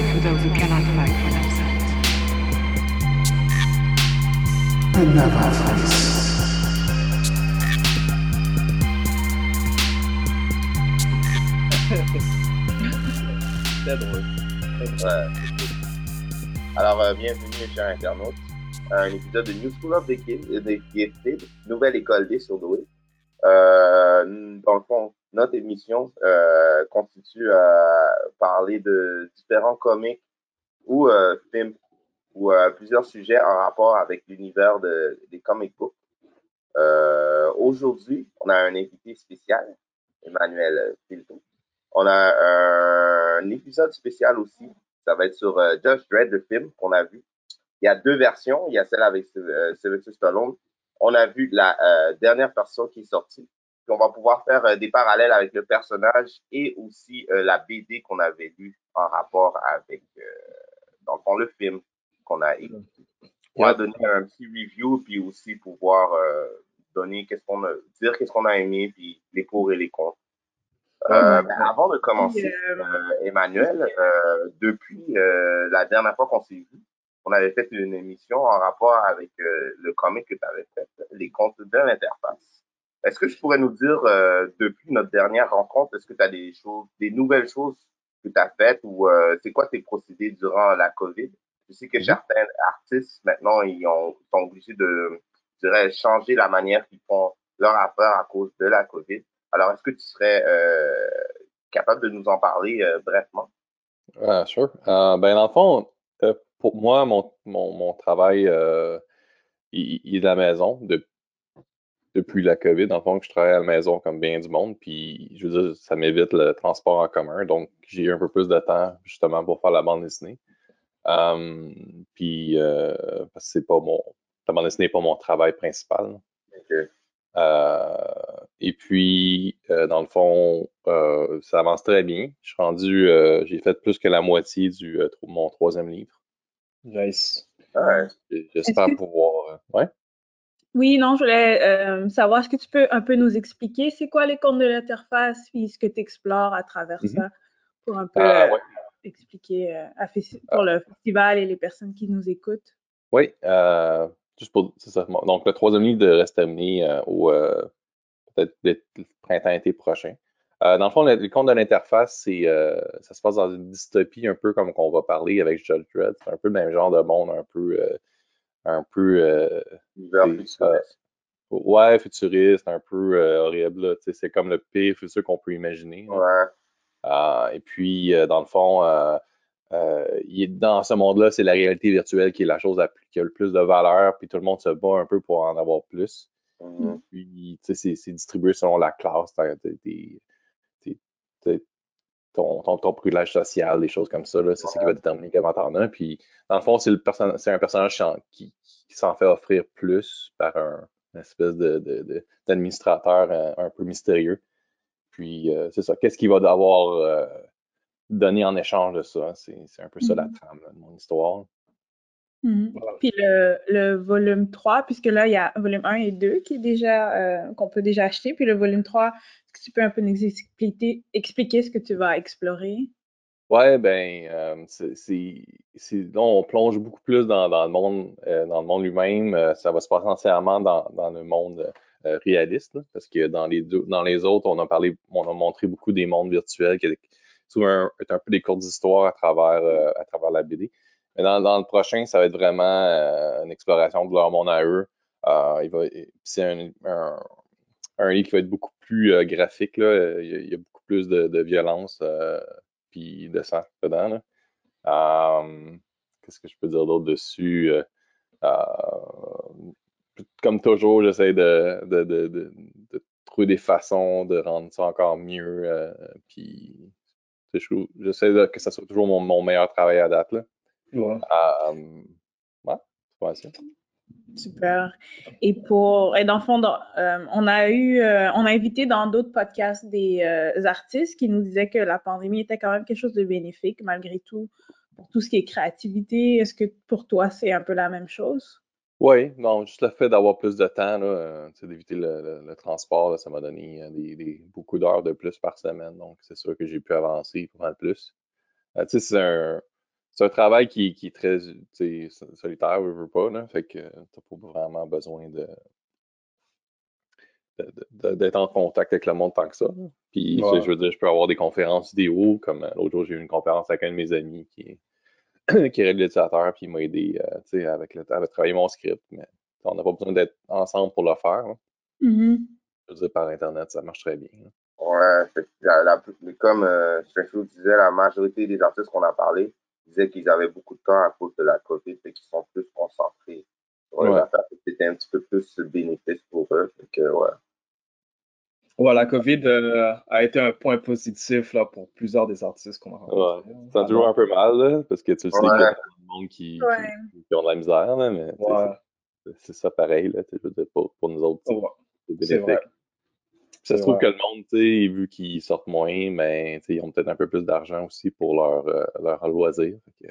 fight for those who cannot fight for themselves. Another voice. Très drôle. Cool. Alors, euh, bienvenue, mes chers internautes, à un épisode de New School of the, Gi- the Gifted, nouvelle école des surdoués. Euh, dans le fond, notre émission euh, constitue à parler de différents comics ou euh, films ou euh, plusieurs sujets en rapport avec l'univers de, des comic books. Euh, Aujourd'hui, on a un invité spécial, Emmanuel Filto. On a un épisode spécial aussi ça va être sur euh, Judge Dredd, le film qu'on a vu. Il y a deux versions. Il y a celle avec euh, Sylvester Stallone. On a vu la euh, dernière version qui est sortie. Puis on va pouvoir faire euh, des parallèles avec le personnage et aussi euh, la BD qu'on avait lue en rapport avec, euh, dans le fond, le film qu'on a écouté. On va donner un petit review puis aussi pouvoir euh, donner qu'est-ce qu'on a, dire qu'est-ce qu'on a aimé puis les pour et les contre. Euh, ben, avant de commencer, euh, Emmanuel, euh, depuis euh, la dernière fois qu'on s'est vu, on avait fait une émission en rapport avec euh, le comic que tu avais fait, les comptes de l'interface. Est-ce que tu pourrais nous dire, euh, depuis notre dernière rencontre, est-ce que tu as des choses, des nouvelles choses que tu as faites ou euh, c'est quoi tes procédés durant la COVID? Je sais que certains artistes, maintenant, ils ont, sont obligés de, je dirais, changer la manière qu'ils font leur affaire à cause de la COVID. Alors, est-ce que tu serais euh, capable de nous en parler euh, brièvement? Ah, sure. Euh, ben, dans le fond, euh, pour moi, mon, mon, mon travail, euh, il, il est de la maison de- depuis la COVID. Dans le fond, que je travaille à la maison comme bien du monde. Puis, je veux dire, ça m'évite le transport en commun. Donc, j'ai eu un peu plus de temps, justement, pour faire la bande dessinée. Euh, puis, euh, parce que c'est pas mon, la bande dessinée n'est pas mon travail principal. Ok. Euh, et puis, euh, dans le fond, euh, ça avance très bien. Je suis rendu, euh, j'ai fait plus que la moitié du euh, mon troisième livre. Nice. Ouais. J'espère pouvoir. euh, ouais. Oui, non, je voulais euh, savoir, est-ce que tu peux un peu nous expliquer c'est quoi les comptes de l'interface, puis ce que tu explores à travers Mhm. ça, pour un peu Euh, euh, ouais. expliquer à pour le festival et les personnes qui nous écoutent? Oui, euh, juste pour. C'est ça. Bon, Donc, le troisième livre de reste terminé euh, au peut-être le printemps-été prochain. Euh, dans le fond, le, le compte de l'interface, c'est euh, ça se passe dans une dystopie un peu comme qu'on va parler avec Judge Dredd. C'est un peu le même genre de monde, un peu. euh, un peu. euh, futuriste. Ouais, futuriste, un peu euh, horrible. C'est comme le pire futur qu'on peut imaginer. Ouais. Euh, et puis, euh, dans le fond, euh, euh, il est dans ce monde-là, c'est la réalité virtuelle qui est la chose la plus- qui a le plus de valeur, puis tout le monde se bat un peu pour en avoir plus. Mhm. Puis, c'est distribué selon la classe, t'as- ton, ton, ton privilège social, des choses comme ça, là, c'est ça qui va déterminer comment t'en as. Puis, dans le fond, c'est le perso- c'est un personnage qui, s'en- qui, s'en fait offrir plus par un une espèce de, de- de- d'administrateur euh, un peu mystérieux. Puis, euh, c'est ça. Qu'est-ce qu'il va devoir euh, donner en échange de ça? C'est, c'est un peu ça la Mhm. trame là, de mon histoire. Mhm. Voilà. Puis le, le volume 3, puisque là, il y a volume 1 et 2 qui est déjà, euh, qu'on peut déjà acheter. Puis le volume 3, est-ce que tu peux un peu nous expliquer, expliquer ce que tu vas explorer? Ouais, ben, euh, c'est, on plonge beaucoup plus dans, dans le monde, euh, dans le monde lui-même. Euh, ça va se passer entièrement dans, dans le monde réaliste, là, parce que dans les deux, dans les autres, on a parlé, on a montré beaucoup des mondes virtuels qui un, est un peu des courtes histoires à travers, à travers la BD. Mais dans, le prochain, ça va être vraiment euh, une exploration de leur monde à eux. Euh, c'est un, livre qui va être beaucoup plus euh, graphique. Il, y a, beaucoup plus de, violence puis de sang dedans. Qu'est-ce que je peux dire d'autre dessus? Comme toujours, j'essaie de, trouver des façons de rendre ça encore mieux. j'essaie que ça soit toujours mon, meilleur travail à date. Ouais. Euh. Super. Et pour, et dans le fond, dans- euh, on a eu, euh, on a invité dans d'autres podcasts des euh, artistes qui nous disaient que la pandémie était quand même quelque chose de bénéfique malgré tout pour tout ce qui est créativité. Est-ce que pour toi c'est un peu la même chose? Oui, non, juste le fait d'avoir plus de temps, là, euh, d'éviter le, le- le transport, là, ça m'a donné des, des- beaucoup d'heures de plus par semaine. Donc, c'est sûr que j'ai pu avancer pas mal plus. Euh, tu sais, c'est un, c'est un travail qui, qui est très solitaire, je veux pas, là. Fait que t'as pas vraiment besoin de d'être en contact avec le monde tant que ça. Puis, Ouais. je veux dire, je peux avoir des conférences vidéo, comme euh, l'autre jour, j'ai eu une conférence avec un de mes amis qui est, qui est réalisateur, puis il m'a aidé, euh, tu sais, avec, le, avec travailler mon script, mais on n'a pas besoin d'être ensemble pour le faire. là. Mhm. Je veux dire, par Internet, ça marche très bien. Ouais, la- comme euh, Stretchfield disait, la majorité des artistes qu'on a parlé disaient qu'ils avaient beaucoup de temps à cause de la COVID et qu'ils sont plus concentrés sur Ouais. C'était un petit peu plus bénéfice pour eux. Que, ouais. Ouais, la COVID euh, a été un point positif là, pour plusieurs des artistes qu'on a rencontrés. hein. Ça toujours un peu mal, là, parce que tu le sais Ouais. qu'il y a plein de monde qui, qui- Ouais. qui ont de la misère, là, mais Ouais, c'est- ça pareil, là, pour, pour nous autres, c'est ouais, vrai. Ça se trouve que le monde, tu sais, vu qu'ils sortent moins, mais tu sais, ils ont peut-être un peu plus d'argent aussi pour leur, euh, leur loisir. Que,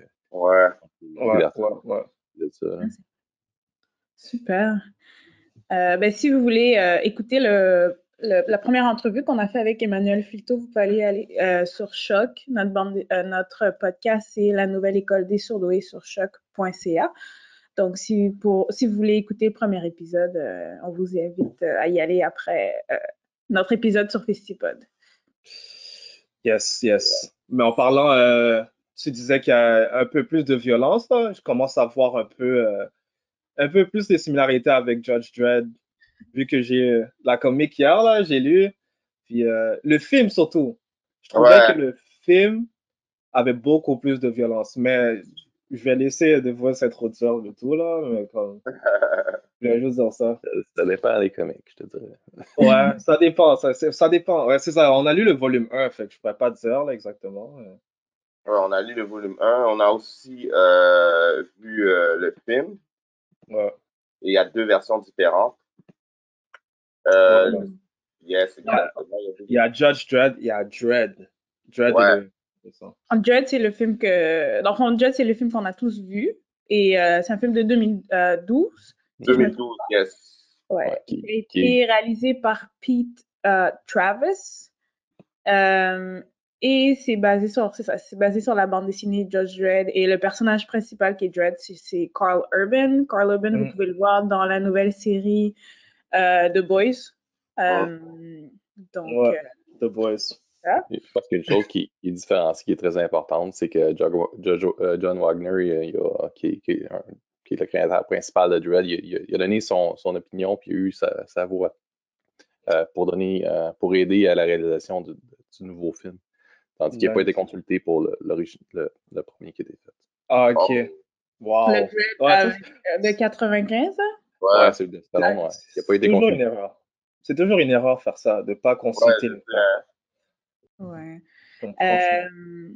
Ouais. Ouais. Super. Euh, ben, si vous voulez euh, écouter le, le- la première entrevue qu'on a fait avec Emmanuel Filto, vous pouvez aller, aller euh, sur Choc. Notre, bande, euh, notre podcast, c'est la nouvelle école des surdoués sur choc.ca. Donc, si, pour, si vous voulez écouter le premier épisode, euh, on vous invite euh, à y aller après euh, notre épisode sur Festipod. Yes, yes. Mais en parlant, euh, tu disais qu'il y a un peu plus de violence, là. Je commence à voir un peu, euh, un peu plus des similarités avec Judge Dredd, vu que j'ai euh, la comique hier, là, j'ai lu. Puis euh, le film surtout. Je trouvais Ouais. que le film avait beaucoup plus de violence. Mais je vais laisser de vous s'introduire le tout, là. Mais comme, je vais juste dire ça. Ça, dépend des comics, je te dirais. Ouais, ça dépend, ça, ça dépend. Ouais, c'est ça. On a lu le volume 1, fait que je pourrais pas dire, là, exactement. euh. Ouais, on a lu le volume 1. On a aussi euh, vu euh, le film. Ouais. Et il y a deux versions différentes. Euh, Ouais. Yes, exactement. Il y a Judge Dredd, il y a Dredd. Dredd Ouais. est le- c'est ça. Dread, c'est le film que. Dans le fond, Dread, c'est le film qu'on a tous vu. Et euh, c'est un film de 2012. 2012, yes. Ouais. Ouais, qui- Il a qui- été réalisé par Pete euh, Travis. Euh, et c'est basé sur, c'est ça, basé sur la bande dessinée Judge Dredd. Et le personnage principal qui est Dredd, c'est- c'est Carl Urban. Carl Urban, Mm. vous pouvez le voir dans la nouvelle série euh, The Boys. Euh, Donc, Ouais. The Boys. Je pense qu'il y a une chose qui, qui est différenciée, qui est très importante, c'est que John Wagner, il a- qui, qui est un- qui est le créateur principal de Dread, il, a- il a- il a donné son, son opinion puis il a eu sa, sa voix euh, pour donner, euh, pour aider à la réalisation du, du nouveau film. Tandis qu'il n'a pas été consulté pour le, l'origi- le, le premier qui était fait. Ah, ok. Wow. le Ouais, euh, de 95, hein? Ouais. Ouais, c'est le Stallone, ouais. Il n'a pas c'est été toujours une consulté. erreur. C'est toujours une erreur faire ça, de pas consulter Ouais, le. Ouais. Donc. Euh,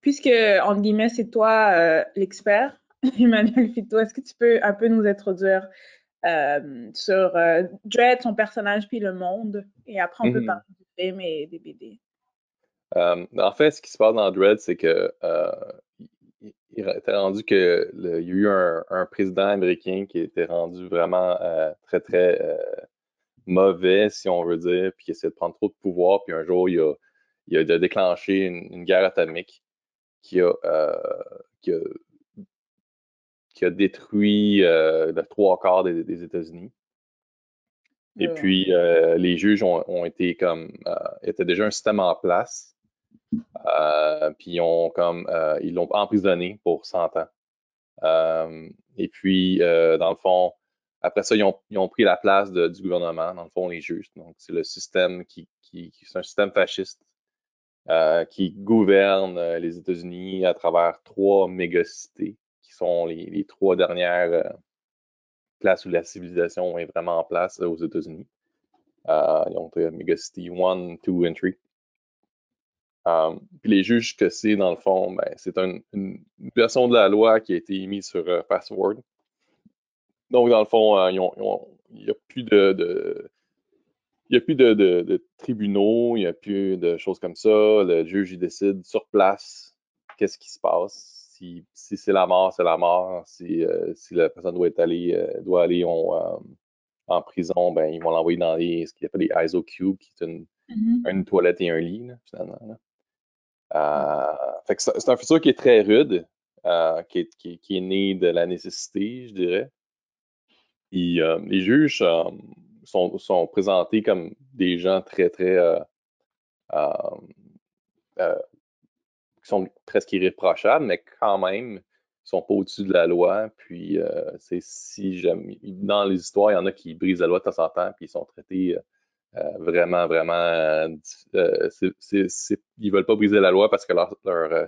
puisque, entre guillemets, c'est toi euh, l'expert, Emmanuel Fito, est-ce que tu peux un peu nous introduire euh, sur euh, Dredd, son personnage, puis le monde? Et après, on peut Mhm. parler du film et des BD. Euh, en fait, ce qui se passe dans Dread, c'est que euh, il, il était rendu que le- il y a eu un, un président américain qui était rendu vraiment très très mauvais, si on veut dire, puis qui essayait de prendre trop de pouvoir, puis un jour il a, il a déclenché une, une guerre atomique qui a, qui a, qui a détruit euh, le trois quarts des, des États-Unis. Et Ouais. puis, euh, les juges ont, ont été comme, euh, était déjà un système en place. Puis ils ont comme, ils l'ont emprisonné pour 100 ans. Et puis, dans le fond, après ça, ils ont, ils ont pris la place de- du gouvernement, dans le fond, les juges. Donc, c'est le système qui, qui, qui- c'est un système fasciste euh, qui gouverne les États-Unis à travers trois mégacités, qui sont les, trois dernières euh, places où la civilisation est vraiment en place euh, aux États-Unis. Euh, Megacity 1, 2 and 3. Um, puis les juges que c'est, dans le fond, ben, c'est un- une, version de la loi qui a été émise sur euh, Password. Donc, dans le fond, euh, il n'y a plus de, a plus de- de tribunaux, il n'y a plus de choses comme ça. Le juge, il décide sur place qu'est-ce qui se passe. Si, si c'est la mort, c'est la mort. Si, euh, si la personne doit être allée, euh, doit aller en, euh, en prison, ben, ils vont l'envoyer dans les, ce qu'il appelle les ISO cubes, qui est une, Mhm. une toilette et un lit, là, finalement. là. Fait que c'est un futur qui est très rude. qui, est, qui, qui est né de la nécessité, je dirais. Les juges sont, sont présentés comme des gens très, très. euh, qui sont presque irréprochables, mais quand même, ils sont pas au-dessus de la loi. Puis, euh, c'est si jamais. Dans les histoires, il y en a qui brisent la loi de temps en temps, puis ils sont traités. euh, euh, vraiment, vraiment. euh, euh, c'est- c'est- ils veulent pas briser la loi parce que leur, leur, euh,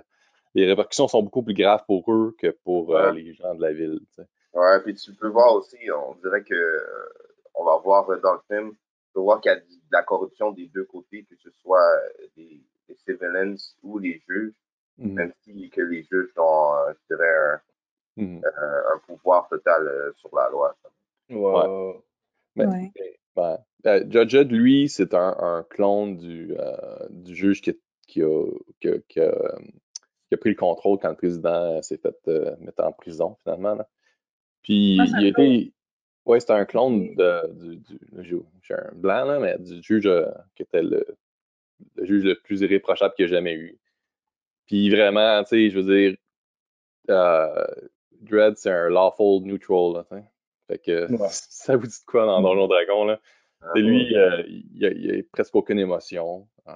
les répercussions sont beaucoup plus graves pour eux que pour euh, Ouais. les gens de la ville. tu sais. Ouais, puis tu peux voir aussi, on dirait que euh, on va voir euh, dans le film, tu peux voir qu'il y a de la corruption des deux côtés, que ce soit euh, des, des civilians ou les juges, Mhm. même si que les juges ont, euh, je dirais, un, un- un pouvoir total euh, sur la loi. Ouais. Mais, Ouais. mais, ouais. Euh, Judge Judd, lui, c'est un, un clone du, euh, du juge qui, qui, a, qui, a, qui a, euh, qui a pris le contrôle quand le président s'est fait euh, mettre en prison, finalement. là. Puis, Ah, c'est un il été. Ouais, c'était un clone de, du, du, là, j'ai j'ai un blanc, là, mais du juge euh, qui était le, le juge le plus irréprochable qu'il y a jamais eu. Puis vraiment, tu sais, je veux dire, euh, Dredd, c'est un lawful neutral, là, tu sais. Fait que Ouais. ça vous dit de quoi dans Donjon Dragon, là? C'est lui, euh, il, a, il a presque aucune émotion. Euh,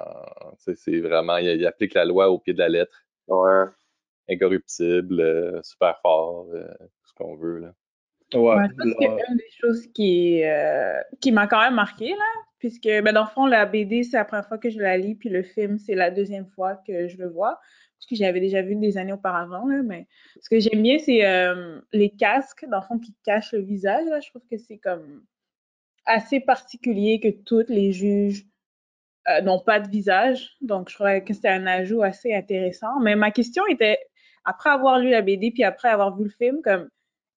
tu sais, c'est vraiment, il, il applique la loi au pied de la lettre, Ouais. incorruptible, euh, super fort, euh, tout ce qu'on veut, là. Ouais, Ouais, je pense qu'une des choses qui, euh, qui m'a quand même marqué, là, puisque, ben, dans le fond, la BD, c'est la première fois que je la lis, puis le film, c'est la deuxième fois que je le vois, parce que j'avais déjà vu des années auparavant, là, mais ce que j'aime bien, c'est euh, les casques, dans le fond, qui cachent le visage, là, je trouve que c'est comme assez particulier que tous les juges euh, n'ont pas de visage, donc je trouvais que c'était un ajout assez intéressant, mais ma question était, après avoir lu la BD, puis après avoir vu le film, comme,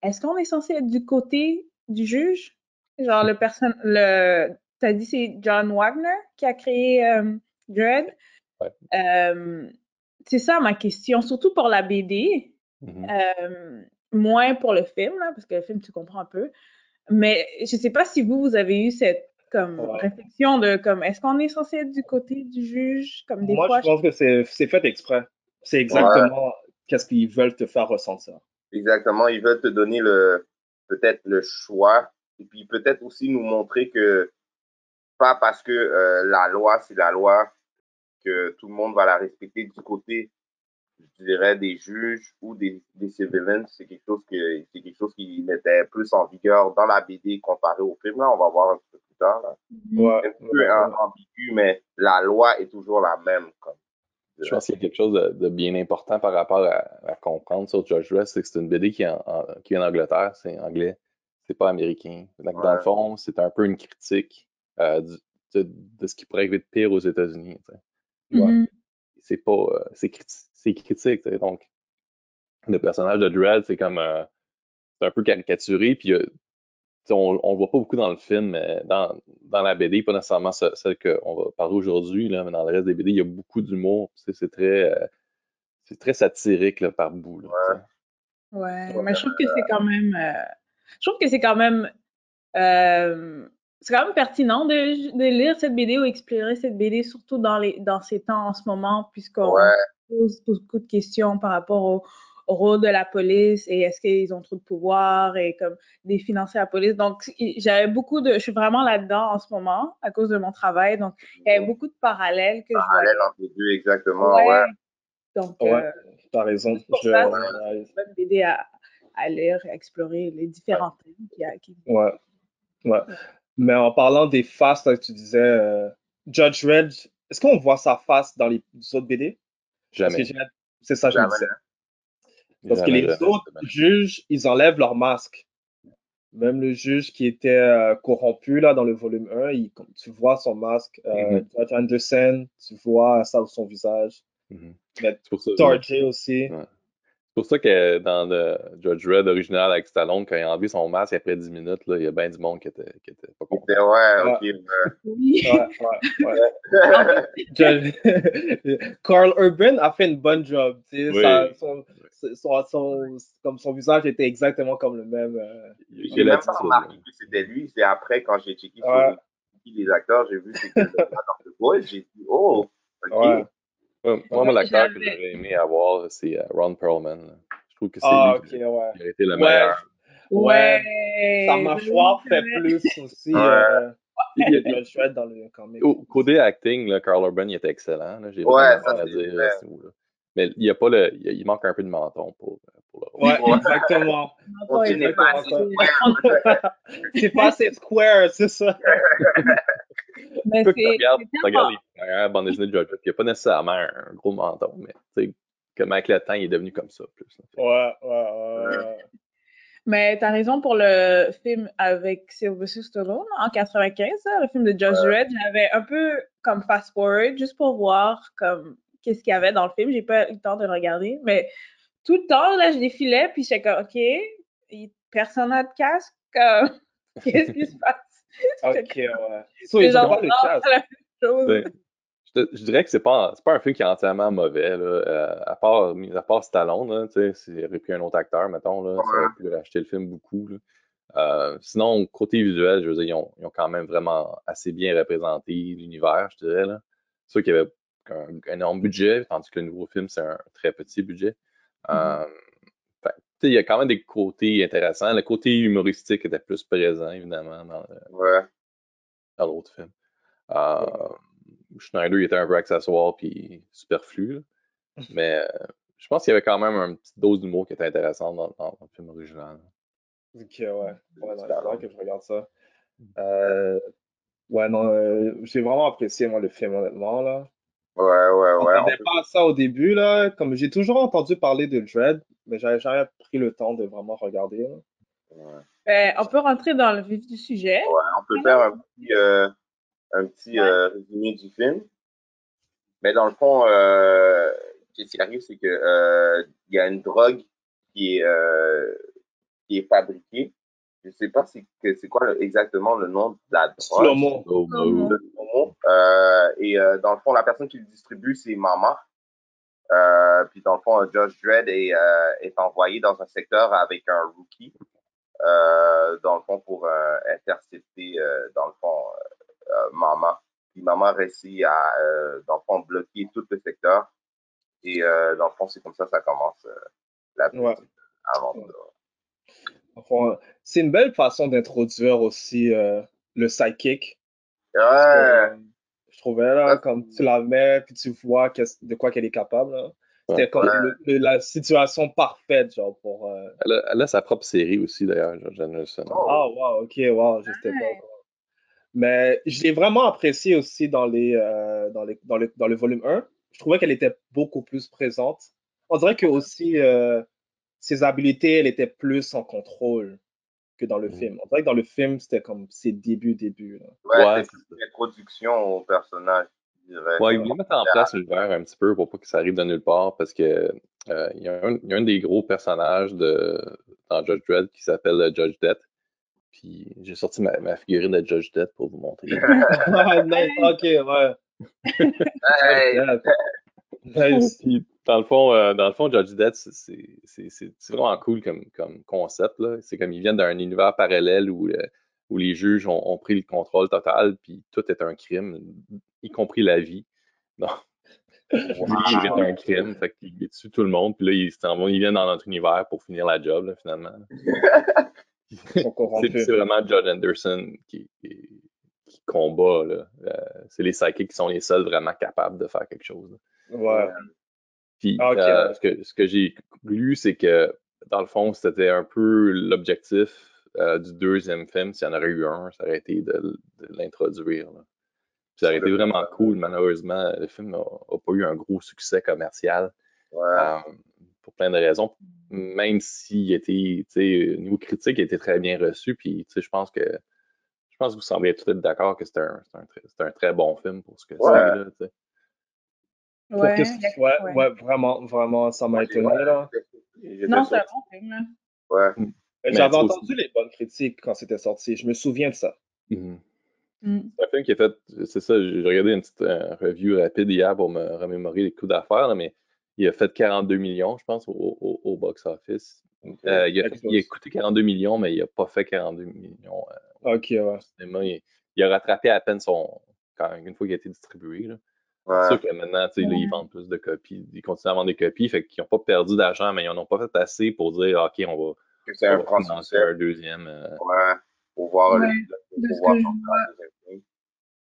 est-ce qu'on est censé être du côté du juge? Genre, le personne, le, t'as dit c'est John Wagner qui a créé euh. Ouais. Euh, c'est ça ma question, surtout pour la BD, Mhm. euh, moins pour le film, là, parce que le film, tu comprends un peu. Mais je sais pas si vous, vous avez eu cette comme Ouais. réflexion de comme est-ce qu'on est censé être du côté du juge comme des moi, fois je pense que c'est c'est fait exprès. C'est exactement qu'est-ce qu'ils veulent te faire ressentir. Exactement, ils veulent te donner le peut-être le choix et puis peut-être aussi nous montrer que pas parce que euh, la loi c'est la loi que tout le monde va la respecter du côté je dirais des juges ou des, des civilians, c'est quelque chose que c'est quelque chose qui était plus en vigueur dans la BD comparé au film là, on va voir un peu plus tard là. Mhm. Ouais, Un peu am- ambigu mais la loi est toujours la même comme Je pense qu'il y a quelque chose de, de bien important par rapport à, à comprendre sur Dredd, c'est que c'est une BD qui, est en, en- qui vient d'Angleterre, c'est anglais, c'est pas américain. Donc, dans le fond, c'est un peu une critique euh, du- de, de ce qui pourrait arriver de pire aux États-Unis. Ouais. Mhm. C'est pas, euh, c'est criti- c'est critique. Donc, le personnage de Dredd, c'est comme, euh, c'est un peu caricaturé, puis euh, on, on le voit pas beaucoup dans le film, mais dans, dans la BD, pas nécessairement ce- celle qu'on va parler aujourd'hui, là, mais dans le reste des BD, il y a beaucoup d'humour. C'est très, euh, c'est très satirique là, par bout. là. Ouais, Ouais, mais je trouve que c'est quand même, euh, je trouve que c'est quand même, euh, c'est quand même pertinent de, de lire cette BD ou explorer cette BD, surtout dans les, dans ces temps en ce moment, puisqu'on Ouais. pose beaucoup de questions par rapport au, au rôle de la police et est-ce qu'ils ont trop de pouvoir et comme définancer la police. Donc, i- j'avais beaucoup de, je suis vraiment là-dedans en ce moment à cause de mon travail. Donc, il y avait beaucoup de parallèles que je parallèle voyais. entre les deux exactement Ouais. ouais. Donc, Ouais, euh. Juste pour Je- ça, ouais, m'aider à, à lire et à explorer les différents thèmes qu'il y a. qui- ouais, ouais. Mais en parlant des faces, là, tu disais, euh, Judge Red, est-ce qu'on voit sa face dans les autres BD? Jamais. c'est ça, je me Jamais. disais. Parce que les jamais, autres jamais. juges, ils enlèvent leur masque. Même le juge qui était euh, corrompu là, dans le volume 1, il- comme tu vois son masque. Euh, Mhm. Judge Anderson, tu vois ça son visage. Mais C'est pour ça- Tarjay aussi. Ouais. C'est pour ça que dans le Judge Red original avec Stallone, quand il a enlevé son masque après 10 minutes, là, il y a bien du monde qui était, qui était pas content. Ouais, ok. ouais. Oui. Ouais, ouais, ouais. Judge- Carl Urban a fait une bonne job. tu sais, Oui. ça- son, son, son- comme son visage était exactement comme le même. euh, J'ai même pas remarqué que c'était lui. C'est après, quand j'ai checké sur les, les acteurs, j'ai vu que c'était le acteur de. J'ai dit, oh, ok. Ouais. Ouais, Moi, moi, l'acteur que j'avais- j'aurais aimé avoir, c'est euh, Ron Perlman. là. Je trouve que c'est Ah, lui qui ouais. qui aurait été le Ouais, meilleur. Ouais. sa mâchoire fait Ouais. plus aussi Ouais. euh, Il y a- que Judge Dredd dans le comic. Au côté acting, là, Carl Urban il était excellent. là. J'ai Ouais, vraiment ça, rien à c'est dire vrai. à ce niveau-là. Mais il y a pas le, il, y a- il manque un peu de menton pour, pour le rôle. Ouais, Ouais. exactement. Mon On est n'est pas assez Exactement square. C'est pas assez square, c'est ça. Mais c'est les premières bandes dessinées de il n'y a pas nécessairement un gros menton, mais tu sais, comme avec le temps, il est devenu comme ça. Plus. Ouais, ouais, ouais, ouais. Mais t'as raison pour le film avec Sylvester Stallone en 95, là, le film de Judge Dredd. J'avais un peu comme fast forward juste pour voir comme qu'est-ce qu'il y avait dans le film. J'ai pas eu le temps de le regarder, mais tout le temps là, je défilais puis j'étais comme ok, personne n'a de casque. comme, Qu'est-ce qui se passe? Ok, ouais. So, la chose. Je, te- je dirais que c'est pas, c'est pas un film qui est entièrement mauvais, là, euh, à part, mis à part Stallone, là, tu sais, s'il aurait pris un autre acteur, mettons, là, ça aurait pu racheter le film beaucoup. là. Euh, sinon, côté visuel, je veux dire, ils ont, ils ont quand même vraiment assez bien représenté l'univers, je dirais. Là. C'est sûr qu'il y avait un, un énorme budget, tandis que le nouveau film, c'est un très petit budget. Euh, tu sais, il y a quand même des côtés intéressants. Le côté humoristique était plus présent, évidemment, dans, Ouais. dans l'autre film. Euh, Schneider, il était un peu accessoire puis superflu. là. Mais euh, je pense qu'il y avait quand même une petite dose d'humour qui était intéressante dans, dans le film original. Ok, ouais. Ouais, il faudrait que je regarde ça. Euh, ouais, non, euh, j'ai vraiment apprécié, moi, le film, honnêtement, là. Ouais, ouais, On ouais. on peut- pas à ça au début, là. Comme j'ai toujours entendu parler de Dread, mais j'avais jamais pris le temps de vraiment regarder, là. ouais. Ben, on peut rentrer dans le vif du sujet. Ouais, on peut faire un petit, euh, un petit euh, résumé du film. Mais dans le fond, euh, ce qui arrive, c'est que euh, il y a une drogue qui est, euh, qui est fabriquée. Je sais pas c'est que c'est quoi le- exactement le nom de la drogue. Le slow-mo. Euh, et euh, dans le fond, la personne qui le distribue, c'est Mama. Euh, puis dans le fond, Josh Dredd est, euh, est envoyé dans un secteur avec un rookie, euh, dans le fond, pour euh, intercepter, euh, dans le fond, Mama. Puis Mama réussit à, euh, dans le fond, bloquer tout le secteur. Et euh, dans le fond, c'est comme ça que ça commence euh, la petite Ouais. aventure. Enfin, c'est une belle façon d'introduire aussi euh, le sidekick. Ouais, je trouvais là, comme tu la mets, puis tu vois de quoi qu'elle est capable. là. C'était Ouais. comme Ouais. le- le- la situation parfaite, genre, pour. euh, Elle, a, elle a sa propre série aussi, d'ailleurs, George Anderson. Oh. Ah, wow, ok, wow, je sais pas. Mais je l'ai vraiment apprécié aussi dans, les, euh, dans, les, dans, le, dans le volume 1. Je trouvais qu'elle était beaucoup plus présente. On dirait que aussi euh, ses habiletés, elle était plus en contrôle que dans le Mhm. film. On dirait que dans le film, c'était comme ses débuts, débuts. là. ouais, Ouais, c'est une introduction au personnage, je dirais. Ouais, ils voulaient mettre en place l'univers un petit peu pour pas que ça arrive de nulle part parce que euh, il y, a un il y a un des gros personnages de, dans Judge Dredd qui s'appelle euh, Judge Death. Puis j'ai sorti ma, ma figurine de Judge Death pour vous montrer. Nice, ok, ouais. Hey, Nice. Dans le fond, euh, dans le fond, Judge Death, c'est- vraiment cool comme, comme concept. C'est comme ils viennent d'un univers parallèle où, euh, où les juges ont, ont pris le contrôle total, puis tout est un crime, y compris la vie. Donc, vivre est un crime, fait qu'ils tuent tout le monde, puis là, ils, s'en vont- ils viennent dans notre univers pour finir la job, là, finalement. C'est vraiment Judge Anderson qui, qui, qui combat. Euh, c'est les psychics qui sont les seuls vraiment capables de faire quelque chose. là. Ouais. Puis Ah, euh, ce que, ce que j'ai lu, c'est que dans le fond, c'était un peu l'objectif euh, du deuxième film. S'il y en aurait eu un, ça aurait été de, de l'introduire. ça aurait été vraiment cool. Malheureusement, le film n'a pas eu un gros succès commercial ouais. euh, pour plein de raisons. Même s'il était, tu sais, au niveau critique, il était très bien reçu. Puis, tu sais, je pense que je pense que vous semblez tous être d'accord que c'est un, très- c'est un très bon film pour ce que Ouais. c'est. là, tu sais. Pour Ouais, ouais, ouais. ouais, vraiment, vraiment, ça m'a étonné, là. Non, c'est un bon film. Ouais. Mais J'avais entendu les bonnes critiques quand c'était sorti. Je me souviens de ça. Mhm. Mm. C'est un film qui est fait, c'est ça, j'ai regardé une petite euh, review rapide hier pour me remémorer les coups d'affaires, là, mais il a fait 42 millions, je pense, au, au- au box-office. Euh, il, a, il coûté 42 millions, mais il n'a pas fait 42 millions euh, Ok, ouais. au cinéma. Il, il a rattrapé à peine son. Quand, une fois qu'il a été distribué. là. C'est sûr que maintenant, tu sais, là, ils vendent plus de copies, ils continuent à vendre des copies, fait qu'ils n'ont pas perdu d'argent, mais ils n'en ont pas fait assez pour dire, OK, on va, c'est on un financer un deuxième. euh, Ouais. Pour voir le Ouais. pour De ce voir que je vois, un deuxième film.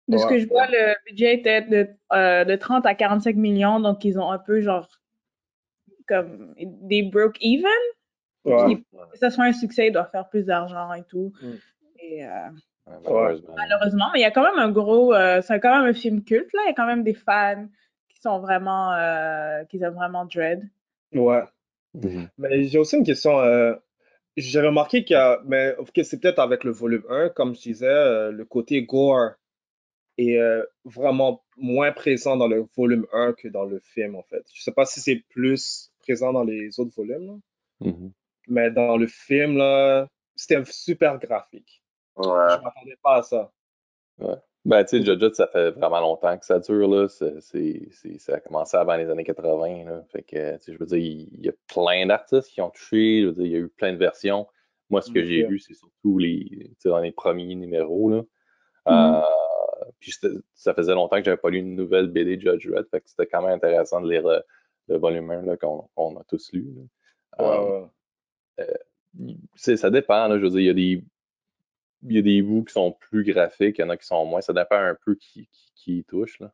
de ce Ouais. que je vois, le budget était de, euh, de 30 à 45 millions, donc ils ont un peu genre comme des broke even. Ouais. Puis, que ça soit un succès, il doit faire plus d'argent et tout. Mm. Et, euh, malheureusement. malheureusement, mais il y a quand même un gros, euh, c'est quand même un film culte là. Il y a quand même des fans qui sont vraiment, euh, qui aiment vraiment Dread. Ouais. Mhm. Mais j'ai aussi une question. euh, j'ai remarqué a, mais ok, c'est peut-être avec le volume 1, comme je disais, euh, le côté gore est euh, vraiment moins présent dans le volume 1 que dans le film, en fait. Je sais pas si c'est plus présent dans les autres volumes, là, Mhm. mais dans le film, là, c'était super graphique. Ouais. Je m'attendais pas à ça. Ben, tu sais, Judge, ça fait vraiment longtemps que ça dure, là. C'est, c'est, c'est- ça a commencé avant les années 80, là. Fait que, tu sais, je veux dire, il y a plein d'artistes qui ont touché. Je veux dire, il y a eu plein de versions. Moi, ce que j'ai vu, c'est surtout les, dans les premiers numéros, là. Mhm. Euh, puis ça faisait longtemps que j'avais pas lu une nouvelle BD de Judge Red, fait que c'était quand même intéressant de lire le, le volume 1 là, qu'on, a tous lu. là. Euh, ça dépend, là, je veux dire, il y a des il y a des bouts qui sont plus graphiques, il y en a qui sont moins. Ça dépend un peu qui, qui, qui y touche. Là.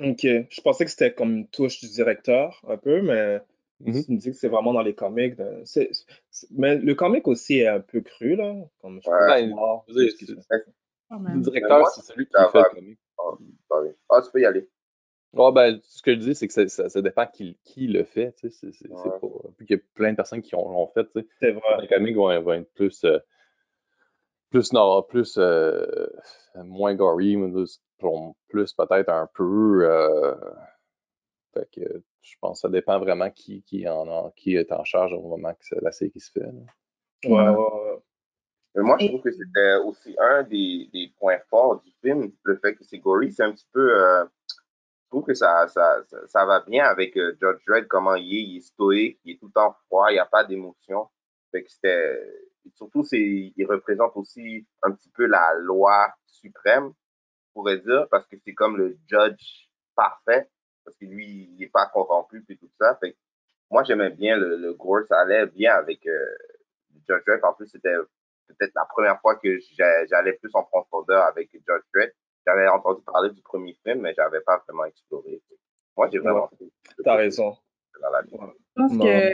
Ok. Je pensais que c'était comme une touche du directeur, un peu, mais Mhm. tu me dis que c'est vraiment dans les comics. c'est- Mais le comic aussi est un peu cru, là. Comme je Ouais. peux Ben, voir dire, ce Le directeur, moi, c'est celui qui ça fait va. le comic. Ah. Ah, tu peux y aller. Ah, ben, ce que je dis, c'est que ça, ça, ça dépend qui, qui le fait. tu sais, C'est, c'est, c'est Ouais. pas... Puis qu'il y a plein de personnes qui ont- l'ont fait. tu sais. C'est vrai. Les comics vont, vont être plus, euh, plus, non, plus euh, moins gory, mais plus, plus peut-être un peu. euh, fait que je pense que ça dépend vraiment qui, qui, en a- qui est en charge au moment que c'est- la série qui se fait. là. Ouais, ouais, ouais. Mais moi, je trouve que c'était aussi un des, des points forts du film, le fait que c'est gory, c'est un petit peu. euh, je trouve que ça, ça, ça, ça va bien avec euh, Judge Dredd, comment il est, il est stoïque, il est tout le temps froid, il n'y a pas d'émotion. Fait que c'était. Surtout, c'est, il représente aussi un petit peu la loi suprême, je pourrais dire, parce que c'est comme le judge parfait, parce que lui, il n'est pas corrompu, puis tout ça. Fait que moi, j'aimais bien le, le gore, ça allait bien avec euh, Judge Dredd. En plus, c'était peut-être la première fois que j'a- j'allais plus en profondeur avec Judge Dredd. J'avais entendu parler du premier film, mais j'avais pas vraiment exploré. Moi, j'ai vraiment fait T'as raison. Je pense Non. que,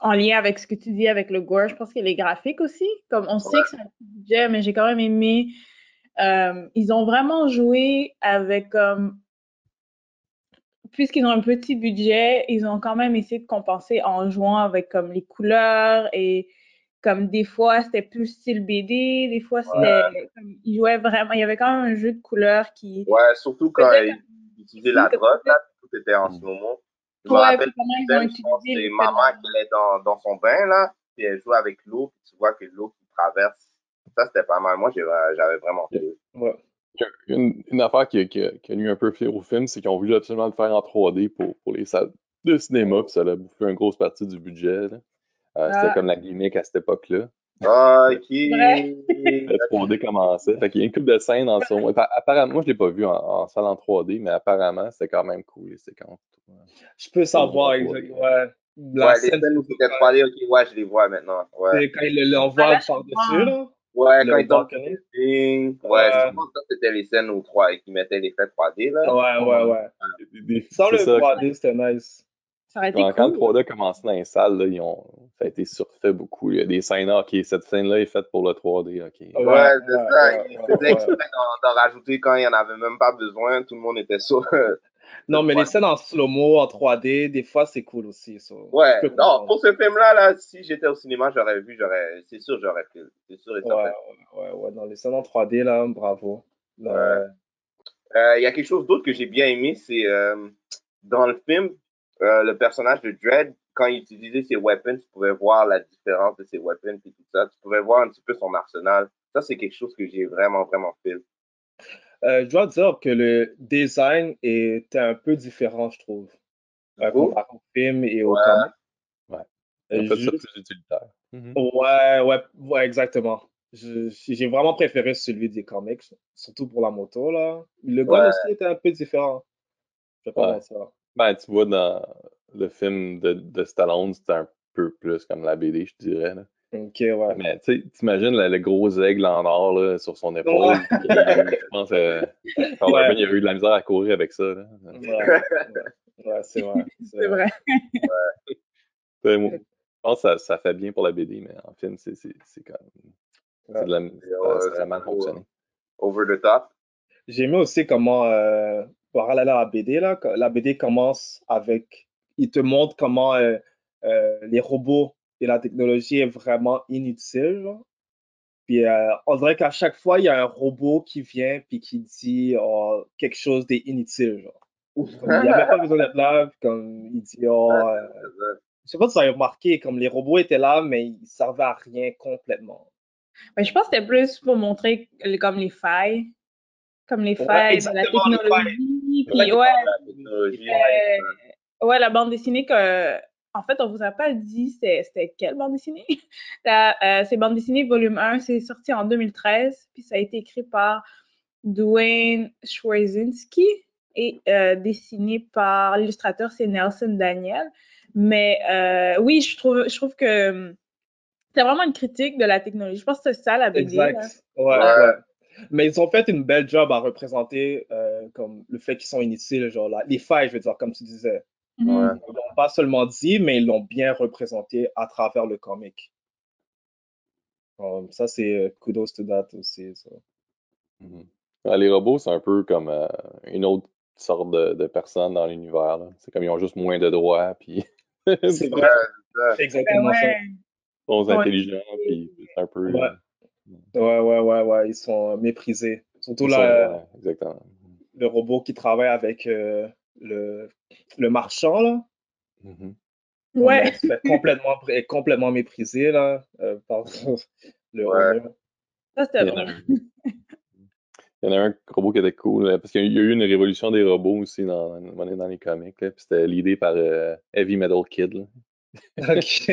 en lien avec ce que tu dis avec le gore, je pense que les graphiques aussi, comme on sait que c'est un petit budget, mais j'ai quand même aimé, euh, ils ont vraiment joué avec, comme, puisqu'ils ont un petit budget, ils ont quand même essayé de compenser en jouant avec, comme, les couleurs et, comme, des fois, c'était plus style BD, des fois, c'était, comme, ils jouaient vraiment, il y avait quand même un jeu de couleurs qui, Ouais, surtout quand ils utilisaient la drogue, là, tout était en Mm. slow-mo. Je me ouais, rappelle je pense que utilisé c'est maman qui est dans, dans son bain, là, puis elle joue avec l'eau, puis tu vois que l'eau qui traverse. Ça, c'était pas mal. Moi, j'avais vraiment fait. Ouais. Une, une affaire qui, a- qui, a- qui a eu un peu pire au film, c'est qu'ils ont voulu absolument le faire en 3D pour, pour les salles de cinéma, puis ça a bouffé une grosse partie du budget. là. Euh, C'était Ah. comme la gimmick à cette époque-là. Ah, ok. Le 3D commençait. Fait qu'il y a une couple de scènes en son. Apparemment, moi, je l'ai pas vu en, en salle en 3D, mais apparemment, c'était quand même cool, les séquences. Je peux savoir Ouais. exactement. Ouais. La Ouais, les scène, scènes où c'était 3D, ok, ouais, je les vois maintenant. Ouais, c'est quand il l'envoie Ah, je par-dessus, là. ouais le quand ils les signes. Ouais, Ouais. je pense que ça, c'était les scènes où 3 qui mettaient l'effet 3D, là. Ouais, ouais, ouais. Sans le c'est ça, 3D, c'était nice. Ça aurait été Quand, quand le cool. 3D a commencé dans les salles, là, ils ont, ça a été surfait beaucoup. Il y a des scènes, ah, ok, cette scène-là est faite pour le 3D, ok. Ouais, Ouais, c'est ouais, ça. ouais, Ils ouais, faisaient ouais. exprès d'en d'en rajouter quand il n'y en avait même pas besoin. Tout le monde était sûr. Non, mais Ouais. les scènes en slow-mo, en 3D, des fois, c'est cool aussi. Ouais, non, comprendre. pour ce film-là, là, si j'étais au cinéma, j'aurais vu, j'aurais, c'est sûr, j'aurais fait. C'est sûr et Ouais, certain. ouais, ouais, ouais. Dans les scènes en 3D, là, bravo. Euh, Euh, Il y a quelque chose d'autre que j'ai bien aimé, c'est euh, dans le film, euh, le personnage de Dredd, quand il utilisait ses weapons, tu pouvais voir la différence de ses weapons et tout ça. Tu pouvais voir un petit peu son arsenal. Ça, c'est quelque chose que j'ai vraiment, vraiment fait. Euh, je dois dire que le design était un peu différent, je trouve, euh, comparé au film et au Ouais. comic. Ouais. Euh, En fait, ça, juste- plus utilitaire. Mhm. Ouais, ouais, ouais, exactement. Je- J'ai vraiment préféré celui des comics, surtout pour la moto, là. Le gun Ouais. aussi était un peu différent. Je vais pas Ouais. mentir. Ben, tu vois, dans le film de, de Stallone, c'était un peu plus comme la BD, je dirais. Là. Ok, ouais. Mais tu sais, t'imagines le, gros aigle en or là, sur son épaule. Ouais. puis, je pense Ouais. Urban, il a eu de la misère à courir avec ça. Là. Ouais, ouais. Ouais, c'est vrai. C'est vrai. Moi, Je pense que ça, ça fait bien pour la BD, mais en film, c'est c'est comme. C'est de la, ça, a vraiment fonctionné. Over the top. J'ai aimé aussi comment, euh, parallèle à la BD, là, la BD commence avec, il te montre comment euh, euh, les robots et la technologie est vraiment inutile. genre. Puis euh, on dirait qu'à chaque fois, il y a un robot qui vient puis qui dit oh, quelque chose d'inutile. Genre. Comme, il n'y avait pas besoin d'être là, puis comme il dit oh, euh, je sais pas si vous avez remarqué, comme les robots étaient là, mais ils servaient à rien complètement. Mais je pense que c'était plus pour montrer comme les failles. Comme les Ouais, failles de la technologie. Puis ouais, la technologie. euh, ouais, la bande dessinée que. En fait, on vous a pas dit c'était quelle bande dessinée? La, euh, c'est bande dessinée volume 1, c'est sorti en 2013, puis ça a été écrit par Dwayne Schwazinski et euh, dessiné par l'illustrateur, c'est Nelson Daniel. Mais euh, oui, je trouve, je trouve que hum, c'est vraiment une critique de la technologie. Je pense que c'est ça la BD. là. Exact. Ouais, Ouais. ouais. Mais ils ont fait une belle job à représenter euh, comme le fait qu'ils sont inutiles, genre les failles, je veux dire, comme tu disais. Mhm. Ouais. Ils l'ont pas seulement dit, mais ils l'ont bien représenté à travers le comic. Um, ça, c'est euh, kudos to that aussi. ça. Mhm. Ouais, les robots, c'est un peu comme euh, une autre sorte de, de personne dans l'univers. là. C'est comme ils ont juste moins de droits, puis ils C'est sont vrai, exactement Ben ça. ouais. Ouais. intelligents, puis c'est un peu. Ouais. Ouais, ouais, ouais, ouais, ils sont méprisés. Surtout ils là, sont- euh, ouais, exactement. le robot qui travaille avec euh, le, le marchand, là. Mhm. Ouais. On se fait complètement, est complètement méprisé, là, euh, par le Ouais. Ça, c'était Il y en a un- il y en a un robot qui était cool, là, parce qu'il y a eu une révolution des robots aussi dans, dans, les comics. là, puis c'était l'idée par euh, Heavy Metal Kid. là. Ok.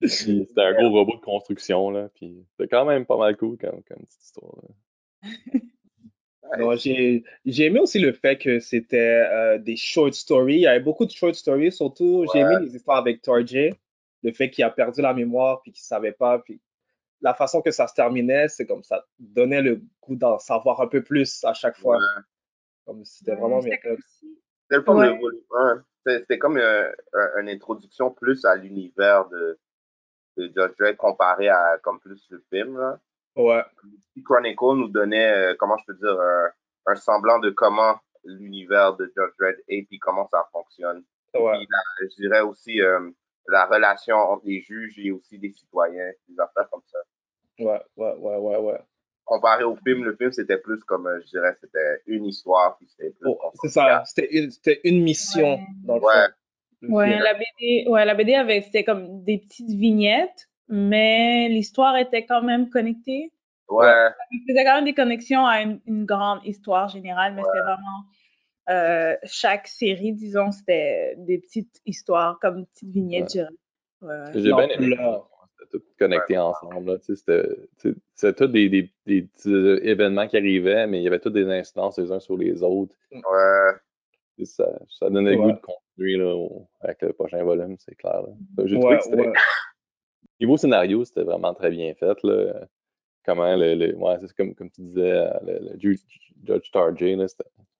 Puis C'était un gros robot de construction, là, puis c'était quand même pas mal cool comme, comme petite histoire. Non, j'ai j'ai aimé aussi le fait que c'était euh, des short stories. Il y avait beaucoup de short stories, surtout j'ai aimé les histoires avec Torjay, le fait qu'il a perdu la mémoire puis qu'il savait pas. Puis la façon que ça se terminait, c'est comme ça donnait le goût d'en savoir un peu plus à chaque fois. Ouais. Comme c'était vraiment bien C'était fait. le fun Ouais. de volume 1. C'était c'était comme euh, un- une introduction plus à l'univers de, de Judge Dredd comparé à comme plus le film. Là. Ouais, Chronicle nous donnait, euh, comment je peux dire, un, un semblant de comment l'univers de Judge Dredd est puis comment ça fonctionne. ouais, Puis la- je dirais aussi euh, la relation entre les juges et aussi des citoyens, des affaires comme ça. ouais, ouais, ouais, ouais, ouais. Comparé au film, le film c'était plus comme, euh, je dirais, c'était une histoire puis c'était plus. Oh, c'est ça, c'était une, c'était une mission Ouais. dans le Ouais. fond. Ouais, film. la BD, ouais, la BD avait, c'était comme des petites vignettes, mais l'histoire était quand même connectée. Ouais, Il faisait quand même des connexions à une, une grande histoire générale, mais c'était vraiment euh, chaque série, disons, c'était des petites histoires, comme petites vignettes, je dirais. Ouais, ouais. J'ai bien aimé. C'était tout connecté ensemble. C'était tous des, des, des petits euh, événements qui arrivaient, mais il y avait toutes des incidences les uns sur les autres. ouais. Et Ça, ça donnait le Ouais. goût de continuer là, avec le prochain volume, c'est clair. là. J'ai trouvé Ouais, que c'était- ouais. Niveau scénario, c'était vraiment très bien fait. Là. Comment le, le- ouais, c'est comme, comme tu disais, le, le Ju- Judge Tarjay,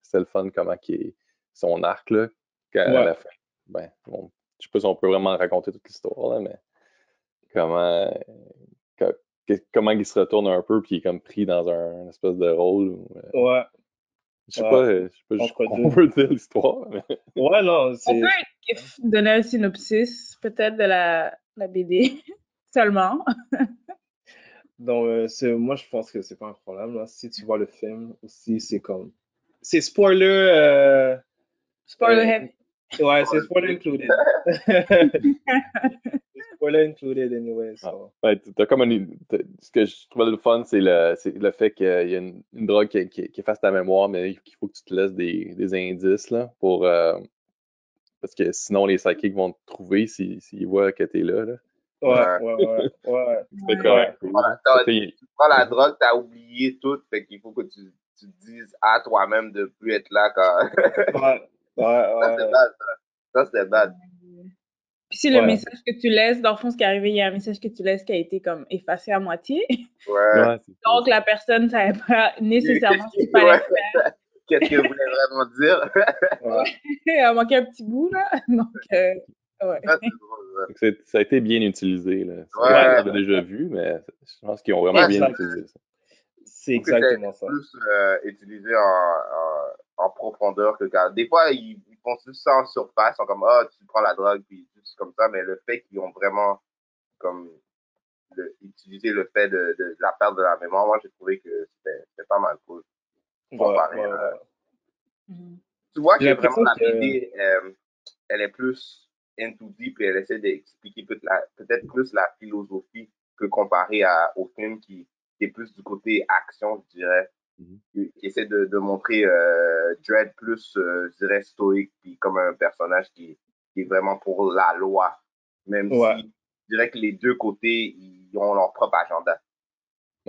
c'était le fun comment qui est son arc là, qu'à Ouais. la fin. Ben, bon, je sais pas si on peut vraiment raconter toute l'histoire, là, mais comment, que- que- comment il se retourne un peu puis il est comme pris dans un, une espèce de rôle. où, euh, Ouais, je sais Ouais. pas, je sais pas jusqu'où deux. on peut dire l'histoire. mais- ouais, non, On c'est. peut donner un synopsis, peut-être, de la, la BD seulement. Donc, euh, c'est- moi, je pense que c'est pas un problème. Là. Si tu vois le film aussi, c'est comme. C'est spoiler. euh, Spoiler Euh, heavy. Ouais, c'est spoiler included. C'est spoiler included anyway. So. Ouais, t'as comme ce que je trouvais le fun, c'est le, c'est le fait qu'il y a une, une drogue qui, qui, qui efface ta mémoire, mais qu'il faut que tu te laisses des, des indices là, pour euh, parce que sinon les psychics vont te trouver s'ils s'ils voient que t'es là. là. Ouais, ouais, ouais, ouais. C'est Ouais. correct. Voilà, fait- Tu prends la drogue, t'as oublié tout, fait qu'il faut que tu, tu te dises à toi-même de plus être là quand. Ouais, ouais, ça, c'est ouais. bad, ça. Bad. Puis si le Ouais. message que tu laisses, dans le fond, ce qui est arrivé, il y a un message que tu laisses qui a été comme effacé à moitié. Ouais. Ouais, c'est Donc la personne ne savait pas nécessairement ce qu'il fallait Ouais. faire? Qu'est-ce que vous voulez vraiment dire? ouais. Elle a manqué un petit bout, là. Donc, euh, ouais. Ça. Donc, a été bien utilisé. Là. C'est Ouais. vrai qu'on l'avait déjà vu, mais je pense qu'ils ont vraiment Ouais, bien ça- utilisé ça. C'est exactement ça. plus euh, utilisé en, en, en profondeur que quand. Des fois, ils, ils font juste ça en surface, ils sont comme, ah, tu prends la drogue, puis juste comme ça, mais le fait qu'ils ont vraiment comme le, utilisé le fait de, de, la perte de la mémoire, moi, j'ai trouvé que c'était pas mal cool. Ouais, comparé. Mhm. Tu vois que vraiment la que- BD, euh, elle est plus into deep et elle essaie d'expliquer peut-être plus la philosophie que comparé à, au film qui, qui est plus du côté action, je dirais. Mhm. Qui, qui essaie de, de montrer euh, Dredd plus, euh, je dirais, stoïque, puis comme un personnage qui, qui est vraiment pour la loi. Même Ouais. si je dirais que les deux côtés, ils ont leur propre agenda.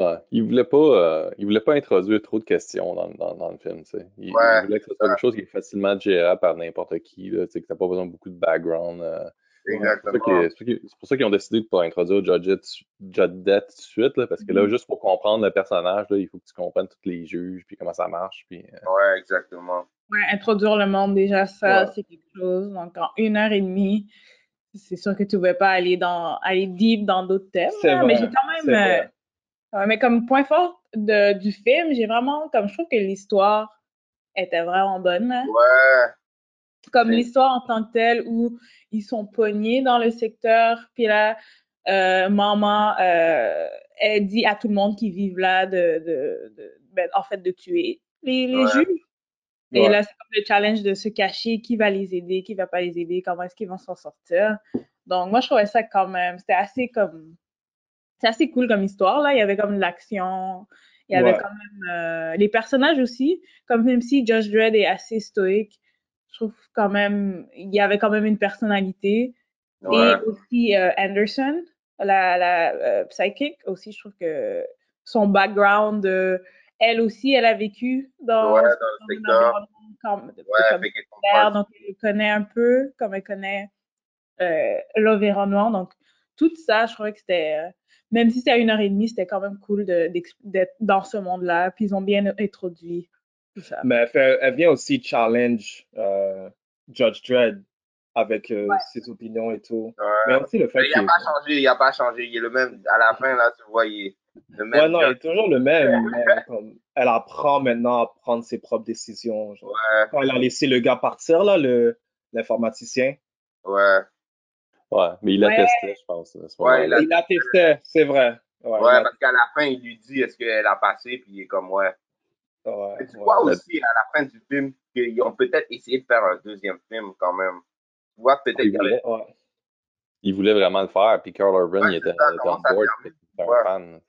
Ouais. Il voulait pas, euh, il voulait pas introduire trop de questions dans, dans, dans le film. tu sais. Il, Ouais, il voulait que ce soit quelque chose qui est facilement gérable par n'importe qui, là, tu sais, que t'as pas besoin de beaucoup de background. euh. C'est pour ça Exactement. qu'ils- c'est pour ça qu'ils ont décidé de pas introduire Judgette Judgette tout de suite, là, parce que là, Mhm. juste pour comprendre le personnage, là, il faut que tu comprennes tous les juges, puis comment ça marche. Puis, euh, Ouais, exactement. Ouais, introduire le monde, déjà, ça, Ouais. c'est quelque chose. Donc, en une heure et demie, c'est sûr que tu ne pouvais pas aller, dans, aller deep dans d'autres thèmes. Là, mais j'ai quand même. Ouais, mais comme point fort de, du film, j'ai vraiment. Comme je trouve que l'histoire était vraiment bonne. là. Ouais, Comme l'histoire en tant que telle où ils sont pognés dans le secteur, puis là, euh, maman, euh, elle dit à tout le monde qui vivent là de, de, de- ben, en fait, de tuer les, les Ouais. juges. Et là, c'est comme le challenge de se cacher, qui va les aider, qui va pas les aider, comment est-ce qu'ils vont s'en sortir. Donc, moi, je trouvais ça quand même, c'était assez comme, c'est assez cool comme histoire, là. Il y avait comme de l'action, il y avait Ouais. quand même euh, les personnages aussi, comme même si Josh Dredd est assez stoïque, je trouve quand même, il y avait quand même une personnalité. ouais. Et aussi euh, Anderson, la, la euh, psychic aussi, je trouve que son background, euh, elle aussi, elle a vécu dans, Ouais, dans le secteur. comme, Ouais, comme donc elle connaît un peu, comme elle connaît l'environnement. Donc, tout ça, je trouvais que c'était, même si c'était à une heure et demie, c'était quand même cool d'être dans ce monde-là. Puis ils ont bien introduit tout ça. Mais elle, fait- elle vient aussi challenge euh, Judge Dredd avec euh, Ouais. ses opinions et tout. Ouais. Mais aussi le fait Mais il qu'il n'a pas changé, il n'a pas changé. Il est le même. À la fin, là, tu vois, il est le même. Ouais, non, il est toujours le même. mais comme, elle apprend maintenant à prendre ses propres décisions. genre. Ouais, Quand elle a laissé le gars partir, là, le, l'informaticien, ouais. Ouais, mais il Ouais. attestait, je pense. Ouais, il il attestait, c'est vrai. Ouais, Ouais, il a- parce qu'à la fin, il lui dit est-ce qu'elle a passé, puis il est comme ouais. ouais, Mais tu ouais. vois aussi à la fin du film qu'ils ont peut-être essayé de faire un deuxième film quand même. Tu vois, peut-être Il qu'il y avait- voulait, Ouais. il voulait vraiment le faire, puis Carl Urban, Ouais, il était, ça, était on board, un Ouais. fan.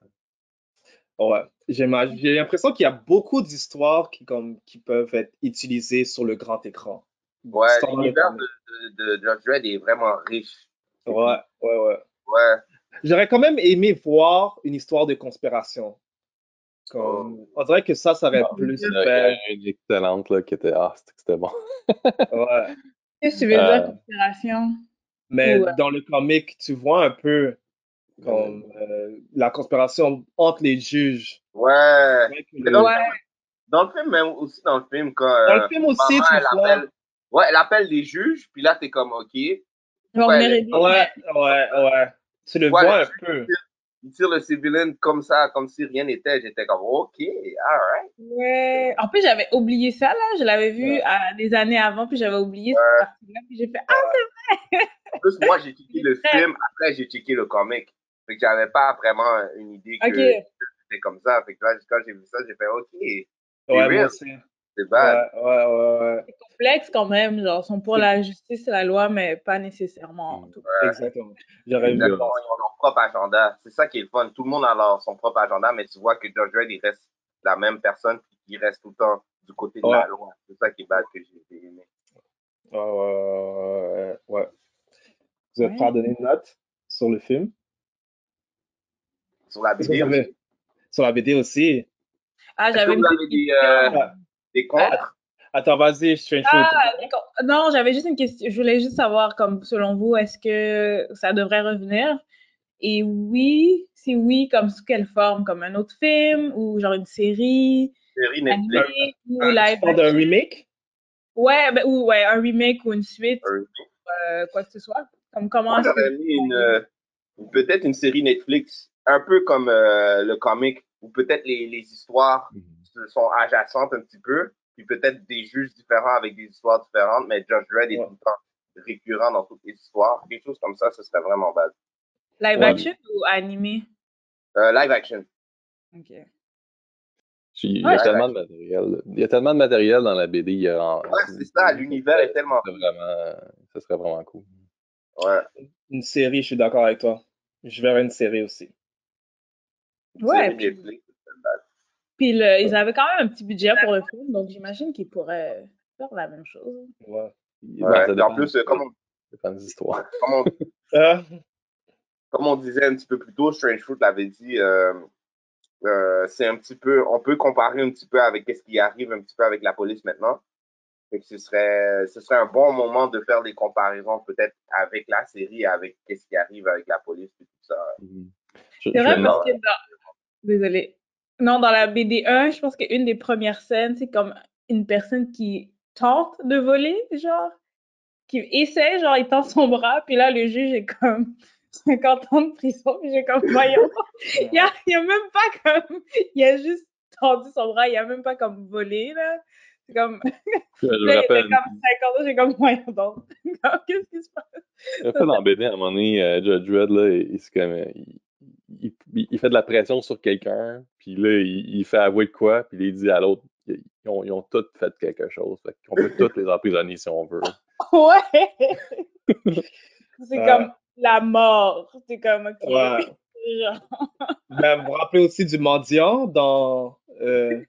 Ouais, J'imagine- j'ai l'impression qu'il y a beaucoup d'histoires qui, comme, qui peuvent être utilisées sur le grand écran. Ouais, l'univers de, de, de Dredd est vraiment riche. Ouais, ouais, ouais. Ouais, J'aurais quand même aimé voir une histoire de conspiration. Comme, on dirait que ça, ça aurait Ah, plus Il y a- il y fait. a une excellente là, qui était. Ah, c'était bon. Ouais. Qu'est-ce que tu veux Euh, dire, conspiration? Mais Ouais. dans le comic, tu vois un peu comme euh, la conspiration entre les juges. ouais. Le- donc, Ouais. Dans le film, même aussi dans le film, quand Dans euh, le film aussi, maman, tu elle vois. appelle, ouais, elle appelle les juges, puis là, t'es comme, OK. Il Ouais. Ouais, ouais, ouais. Tu le Ouais, vois un peu. tire le civilian comme ça, comme si rien n'était. J'étais comme, OK, alright. Ouais. En plus, j'avais oublié ça, là. Je l'avais vu Ouais. à des années avant, puis j'avais oublié cette partie-là. Puis j'ai fait Ah, En plus, moi, j'ai checké le film, après, j'ai checké le comic. Fait que j'avais pas vraiment une idée que c'était comme ça. Fait que là, quand j'ai vu ça, j'ai fait, OK, Ouais, moi aussi. C'est bad. ouais, ouais, ouais. C'est complexe quand même. Genre, ils sont pour la justice et la loi, mais pas nécessairement. Exactement. J'aurais ils ont leur propre agenda. C'est ça qui est le fun. Tout le monde a leur, son propre agenda, mais tu vois que George Dredd, il reste la même personne, puis il reste tout le temps du côté de la loi. C'est ça qui est bad que j'ai aimé. Ouais, ouais. Vous êtes Ouais. prêts à donner une note sur le film? Sur la BD avez- aussi. Sur la BD aussi? Ah, j'avais une petite avez question. Des contre? Attends, vas-y, Strange Fruit. Ah, d'accord. Non, j'avais juste une question. Je voulais juste savoir, comme selon vous, est-ce que ça devrait revenir? Et oui, si oui, comme sous quelle forme? Comme un autre film ou genre une série Série Netflix. animée ou Tu live action? remake? Ouais, ben, ou ouais, un remake ou une suite, Un- euh, quoi que ce soit. Comme comment Moi, j'aurais mis une, euh, peut-être une série Netflix, un peu comme euh, le comic, ou peut-être les, les histoires Mhm. Sont adjacentes un petit peu, puis peut-être des juges différents avec des histoires différentes, mais Judge Dredd est tout le temps récurrent dans toutes les histoires. Quelque chose comme ça, ce serait vraiment bad. live Ouais. action ou animé? Euh, live action. Ok. Il y a Ouais. tellement de matériel. Il y a tellement de matériel dans la BD. il y a en- Ouais, c'est ça, l'univers est tellement. Ça serait vraiment, ça serait vraiment cool. Ouais. Une série, je suis d'accord avec toi. Je verrais une série aussi. Ouais, puis, Netflix, ce serait bad. Puis le- ils avaient quand même un petit budget pour le film, donc j'imagine qu'ils pourraient faire la même chose. Ouais. Ben, Ouais. Et en plus, comme on, ça dépend des histoires. comme on- Ah, comme on disait un petit peu plus tôt, Strange Fruit l'avait dit, euh, euh, c'est un petit peu, on peut comparer un petit peu avec ce qui arrive un petit peu avec la police maintenant. Fait que ce serait, ce serait un bon moment de faire des comparaisons peut-être avec la série, avec ce qui arrive avec la police et tout ça. C'est vrai parce que dans... Désolée. Non, dans la BD 1, je pense qu'une des premières scènes, c'est comme une personne qui tente de voler, genre, qui essaie, genre, il tend son bras, puis là, le juge est comme 50 ans de prison, puis j'ai comme, voyons, il a, il a même pas comme, il a juste tendu son bras, il a même pas comme volé, là. C'est comme, Je là, il était comme 50 ans, j'ai comme, voyons donc. Qu'est-ce qui se passe? il a fait dans BD à un moment donné, euh, Judge Dredd, là, il, il, il- il fait de la pression sur quelqu'un, puis là, il, il fait avouer de quoi, puis là, il dit à l'autre, ils ont, ils ont tous fait quelque chose. Fait qu'on peut tous les emprisonner si on veut. Ouais! c'est comme la mort. C'est comme, ok. ouais. Genre, Ben, vous vous rappelez aussi du mendiant dans euh,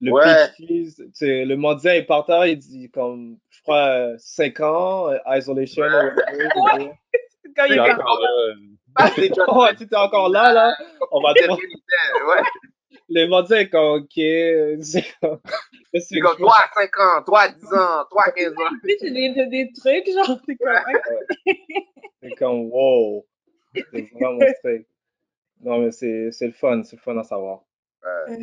le Ouais. PhD, tu sais, le mendiant est par terre, il dit comme, je crois, 5 ans, euh, isolation. Ouais. ou quand il est encore Ah, Oh, tu es encore là, là? On va était- ouais. Le mendiant est comme, ok. C'est comme, toi à 5 ans, toi à 10 ans, toi à 15 ans. tu sais, j'ai des, des, trucs, genre, c'est comme, C'est comme, wow. C'est vraiment straight. Non, mais c'est c'est le fun, c'est le fun à savoir. Ouais.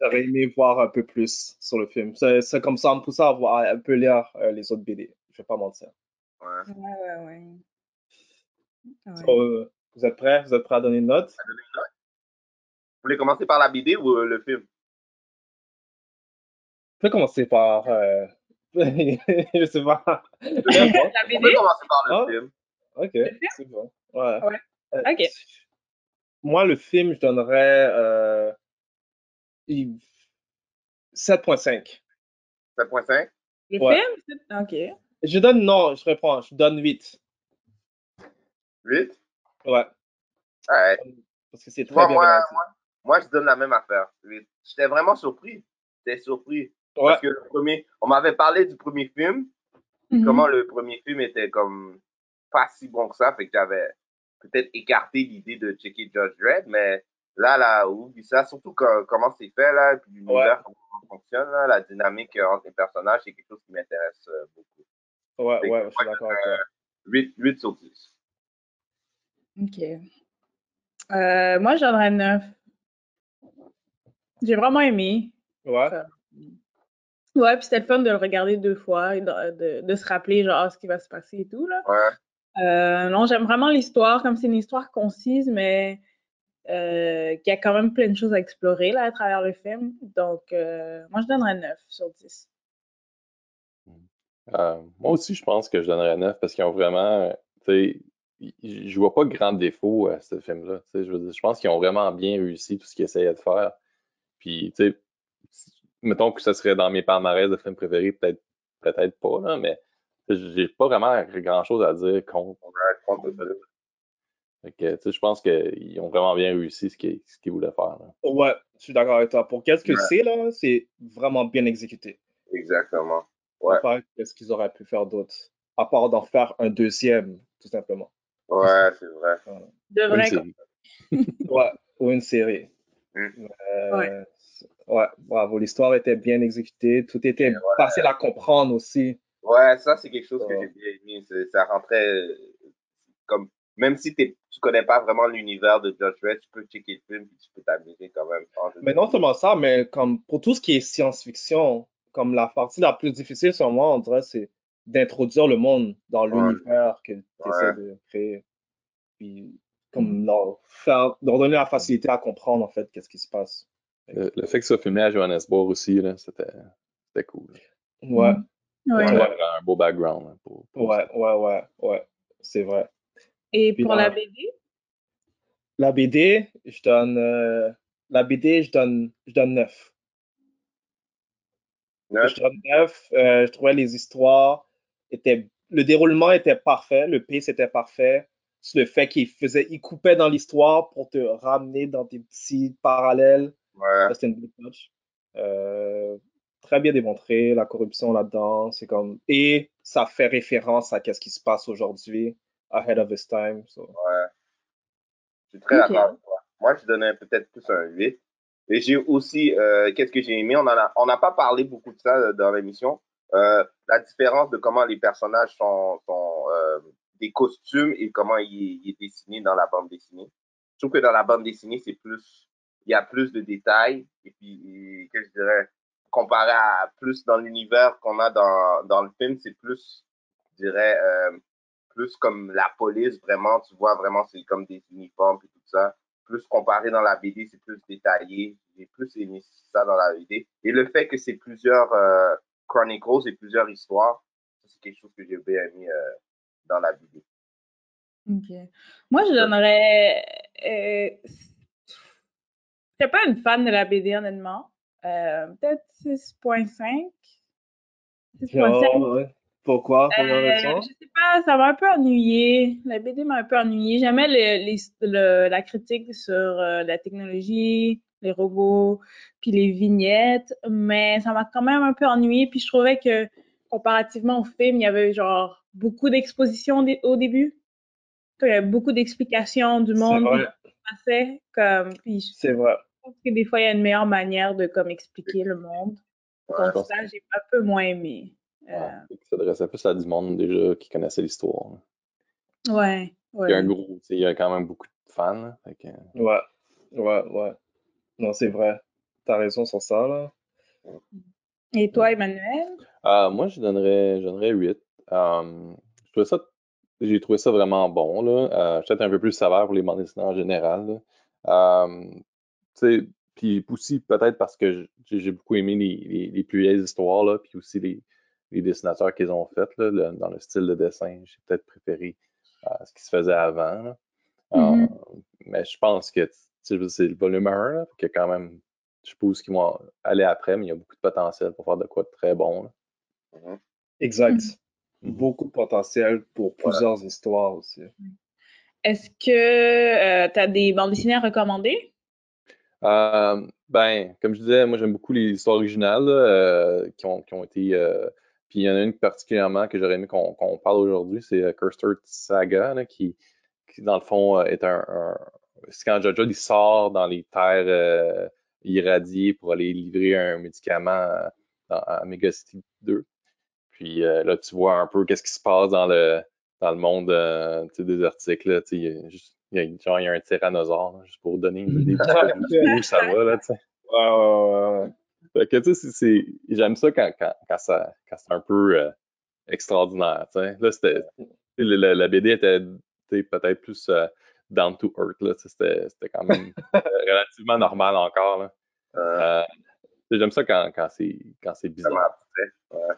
J'aurais aimé voir un peu plus sur le film. C'est c'est comme ça, on me pousse à, voir, à un peu lire euh, les autres BD. Je vais pas mentir. Ouais. ouais, ouais, ouais. Ouais. So, euh, vous êtes prêts? Vous êtes prêts à donner une note? Vous voulez commencer par la BD ou euh, le film? Je vais commencer par. euh, je sais pas. La On BD? peut commencer par le Ah. film. Ok, c'est bon. Ouais. Ouais. Euh, Ok. Moi, le film, je donnerais euh, il- 7.5. 7.5? Le Ouais. film? Ok. Je donne, non, je reprends, je donne 8. 8? Ouais, Ouais. parce que c'est très vois, bien moi, réalisé. moi, moi, je donne la même affaire. 8. J'étais vraiment surpris. J'étais surpris. Ouais, Parce que le premier, on m'avait parlé du premier film, Mhm. comment le premier film était comme pas si bon que ça, fait que j'avais peut-être écarté l'idée de checker Judge Dredd, mais là, là, oublie ça, surtout quand- comment c'est fait, là, puis l'univers, comment ça fonctionne, là, la dynamique euh, entre les personnages, c'est quelque chose qui m'intéresse euh, beaucoup. ouais, Fait ouais, je suis d'accord avec toi. 8, 8 sur 10. Ok. Euh, moi, je donnerais 9. J'ai vraiment aimé. Ouais, Ouais, puis c'était le fun de le regarder deux fois et de, de, de se rappeler genre ce qui va se passer et tout là. Ouais. Euh, non, j'aime vraiment l'histoire, comme c'est une histoire concise, mais euh, qui a quand même plein de choses à explorer là à travers le film. Donc, euh, moi je donnerais 9 sur 10. Euh, moi aussi, je pense que je donnerais 9 parce qu'ils ont vraiment, tu sais, je vois pas grand défaut à ce film-là. Je pense qu'ils ont vraiment bien réussi tout ce qu'ils essayaient de faire. Puis, tu sais, mettons que ce serait dans mes palmarès de films préférés, peut-être peut-être pas, là, mais j'ai pas vraiment grand-chose à dire contre. Je pense qu'ils ont vraiment bien réussi ce qu'ils voulaient faire. là. ouais, je suis d'accord avec toi. Pour qu'est-ce que Ouais. c'est, là, c'est vraiment bien exécuté. Exactement. Ouais. Pas qu'est-ce qu'ils auraient pu faire d'autre, à part d'en faire un deuxième, tout simplement. Ouais, c'est vrai. De vrai. Ouais, ou une série. Mm. Euh, Ouais. Ouais, bravo. L'histoire était bien exécutée. Tout était facile à comprendre aussi. Ouais, ça, c'est quelque chose que j'ai bien aimé. Ça rentrait euh, comme, même si t'es- tu connais pas vraiment l'univers de Judge Dredd, tu peux checker le film et tu peux t'amuser quand même. Mais non seulement ça, mais comme pour tout ce qui est science-fiction, comme la partie la plus difficile sur moi, on dirait, c'est d'introduire le monde dans Ouais. l'univers que tu essaies Ouais. de créer. Puis, comme leur, faire, leur donner la facilité à comprendre, en fait, qu'est-ce qui se passe. Le, le fait que ça soit filmé à Johannesburg aussi, là, c'était c'était cool. Ouais, Ouais. Ça Ouais. a un beau background. hein, pour, pour ouais, ouais, ouais, ouais. C'est vrai. Et Puis pour la BD? La BD, je donne, euh, la BD, je donne, je donne 9. Neuf? Je donne 9. Euh, je trouvais les histoires le déroulement était parfait, le pace était parfait. C'est le fait qu'il faisait, il coupait dans l'histoire pour te ramener dans tes petits parallèles. Ouais. C'était une belle touch. Euh, très bien démontré, la corruption là-dedans, c'est comme, et ça fait référence à qu'est-ce qui se passe aujourd'hui, ahead of its time. so. Ouais. Je suis très Ok. d'accord avec toi. Moi, je donnais peut-être plus un 8. Et j'ai aussi, euh, qu'est-ce que j'ai aimé, on en a, on n'a pas parlé beaucoup de ça euh, dans l'émission, euh, la différence de comment les personnages sont, sont euh, des costumes et comment il, il est dessiné dans la bande dessinée. Je trouve que dans la bande dessinée, c'est plus, il y a plus de détails et puis, que je dirais, comparé à plus dans l'univers qu'on a dans, dans le film, c'est plus, je dirais, euh, plus comme la police, vraiment, tu vois, vraiment, c'est comme des uniformes et tout ça. Plus comparé dans la BD, c'est plus détaillé. J'ai plus aimé ça dans la BD. Et le fait que c'est plusieurs euh, chronicles et plusieurs histoires, ça, c'est quelque chose que j'ai bien aimé euh, dans la BD. Ok. Moi, je donnerais. Euh, je suis pas une fan de la BD, honnêtement. Euh, Peut-être 6.5. 6.5. Oh, ouais. Pourquoi? Euh, je sais pas, ça m'a un peu ennuyé. La BD m'a un peu ennuyé. J'aimais le- la critique sur euh, la technologie, les robots, puis les vignettes, mais ça m'a quand même un peu ennuyé. Puis je trouvais que comparativement au film, il y avait genre beaucoup d'expositions au début. Il y avait beaucoup d'explications du monde qui passait. Comme, je c'est vrai. trouve que des fois, il y a une meilleure manière de comme expliquer le monde. Ouais, Donc ça, j'ai un peu moins aimé. Ouais, Euh, il s'adressait plus à du monde déjà qui connaissait l'histoire. ouais, Il y a un ouais. gros, il y a quand même beaucoup de fans. là, que- Ouais, ouais, ouais. Non, c'est vrai. T'as raison sur ça, là. Et toi, Emmanuel? Ah, moi, je donnerais, je donnerais 8. Euh, je trouvais ça, j'ai trouvé ça vraiment bon, là. Euh, peut-être un peu plus sévère pour les bandes dessinées en général. Euh, sais, puis aussi peut-être parce que j'ai j'ai beaucoup aimé les, les, les plus vieilles histoires, là, puis aussi les, les dessinateurs qu'ils ont fait, là, le- dans le style de dessin. J'ai peut-être préféré euh, ce qui se faisait avant, là. Euh, Mhm. mais je pense que c'est le volume 1, là, que quand même, je suppose qu'ils vont aller après, mais il y a beaucoup de potentiel pour faire de quoi de très bon. là. Mhm. Exact. Mhm. Beaucoup de potentiel pour plusieurs histoires aussi. Est-ce que tu as des bandes dessinées à recommander? Euh, ben, comme je disais, moi j'aime beaucoup les histoires originales euh, qui, ont, qui ont été. euh, puis il y en a une particulièrement que j'aurais aimé qu'on qu'on parle aujourd'hui, c'est euh, Cursed Saga, là, qui, qui, dans le fond euh, est un. un- c'est quand Jojo il sort dans les terres euh, irradiées pour aller livrer un médicament à, dans- à Megacity 2. Puis euh, là, tu vois un peu qu'est-ce qui se passe dans le, dans le monde euh, désertique. Là, il y a juste- il y a, genre, il y a un tyrannosaure, là, juste pour donner une idée de où ça va. Là, tu sais. Ouais, ouais, ouais, ouais. Fait que, tu sais, j'aime ça quand, quand, quand, ça, quand c'est un peu euh, extraordinaire. tu sais. Là, c'était, la BD était peut-être plus euh, down to earth. Là, c'était, c'était quand même euh, relativement normal encore. Là. Euh, Euh, j'aime ça quand, quand, c'est, quand c'est vraiment bizarre.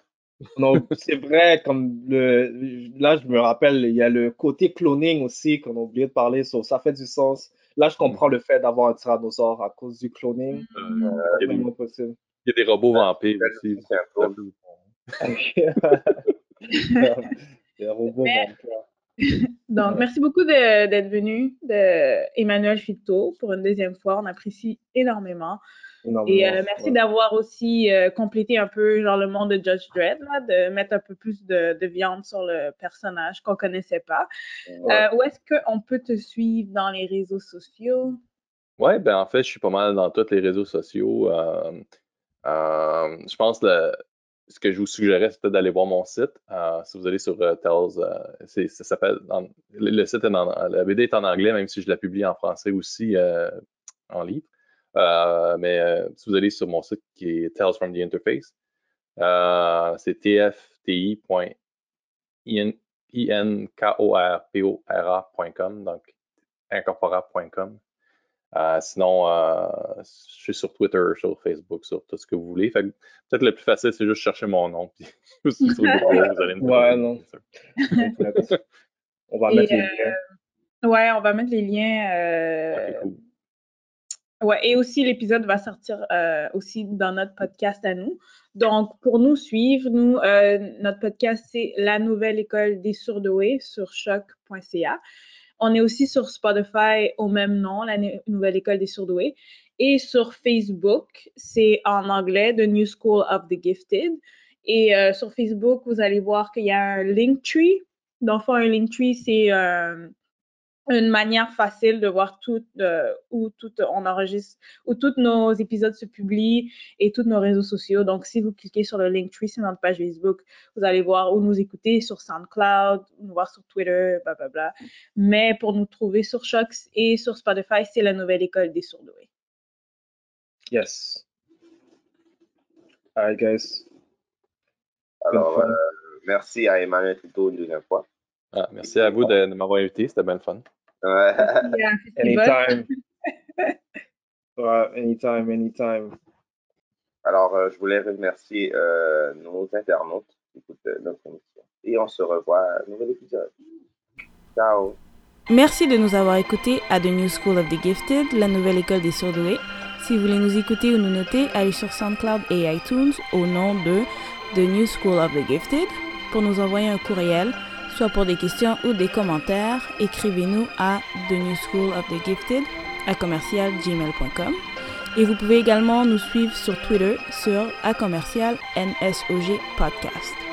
Non, c'est vrai, comme le, là, je me rappelle, il y a le côté cloning aussi qu'on a oublié de parler, so, ça fait du sens. Là, je comprends le fait d'avoir un tyrannosaure à cause du cloning. Euh, il, y a des, Complètement possible. il y a des robots vampires aussi. c'est un Ça peu- peut- Des robots vampires. Donc, merci beaucoup d'être venu, de Emmanuel Fito, pour une deuxième fois. On apprécie énormément. Énormément, Et euh, merci ouais. d'avoir aussi euh, complété un peu genre le monde de Judge Dredd, là, de mettre un peu plus de, de viande sur le personnage qu'on connaissait pas. Ouais. Euh, où est-ce qu'on peut te suivre dans les réseaux sociaux? Ouais, ben en fait, je suis pas mal dans tous les réseaux sociaux. Je pense que ce que je vous suggérais, c'est peut-être d'aller voir mon site. Euh, si vous allez sur Tells, ça s'appelle. Le, site est en, la BD est en anglais, même si je la publie en français aussi en livre. mais si vous allez sur mon site qui est Tells from the Interface, c'est tfti.inkorpora.com, donc incorpora.com. Euh, sinon, euh, je suis sur Twitter, sur Facebook, sur tout ce que vous voulez. peut-être le plus facile, c'est juste chercher mon nom. Puis, sur Google, vous allez me Ouais, non. on va mettre les liens. Euh, ouais, on va mettre les liens. Ouais, et aussi l'épisode va sortir aussi dans notre podcast à nous. Donc, pour nous suivre, nous, notre podcast, c'est La Nouvelle École des Surdoués sur choc.ca. On est aussi sur Spotify au même nom, la Nouvelle École des Surdoués. Et sur Facebook, c'est en anglais, The New School of the Gifted. Et euh, sur Facebook, vous allez voir qu'il y a un Linktree. Dans le un Linktree, c'est euh, une manière facile de voir tout, euh, où tout on enregistre, où tous nos épisodes se publient et tous nos réseaux sociaux. Donc, si vous cliquez sur le Linktree sur notre page Facebook, vous allez voir où nous écouter sur SoundCloud, nous voir sur Twitter, bla bla. Mais pour nous trouver sur Shox et sur Spotify, c'est la nouvelle école des sourdoués. Yes. Alright, guys. Alors, euh, merci à Emmanuel Tuto une deuxième fois. Ah, merci à vous de, de m'avoir invité, c'était bien le fun. anytime. anytime, anytime. Alors, euh, je voulais remercier euh, nos internautes qui écoutent euh, notre émission. Et on se revoit à un nouvel épisode. Ciao. Merci de nous avoir écoutés à The New School of the Gifted, la nouvelle école des surdoués. Si vous voulez nous écouter ou nous noter, allez sur SoundCloud et iTunes au nom de The New School of the Gifted pour nous envoyer un courriel soit pour des questions ou des commentaires, écrivez-nous à The New School of the Gifted à commercialgmail.com. Et vous pouvez également nous suivre sur Twitter sur à commercial NSOG Podcast.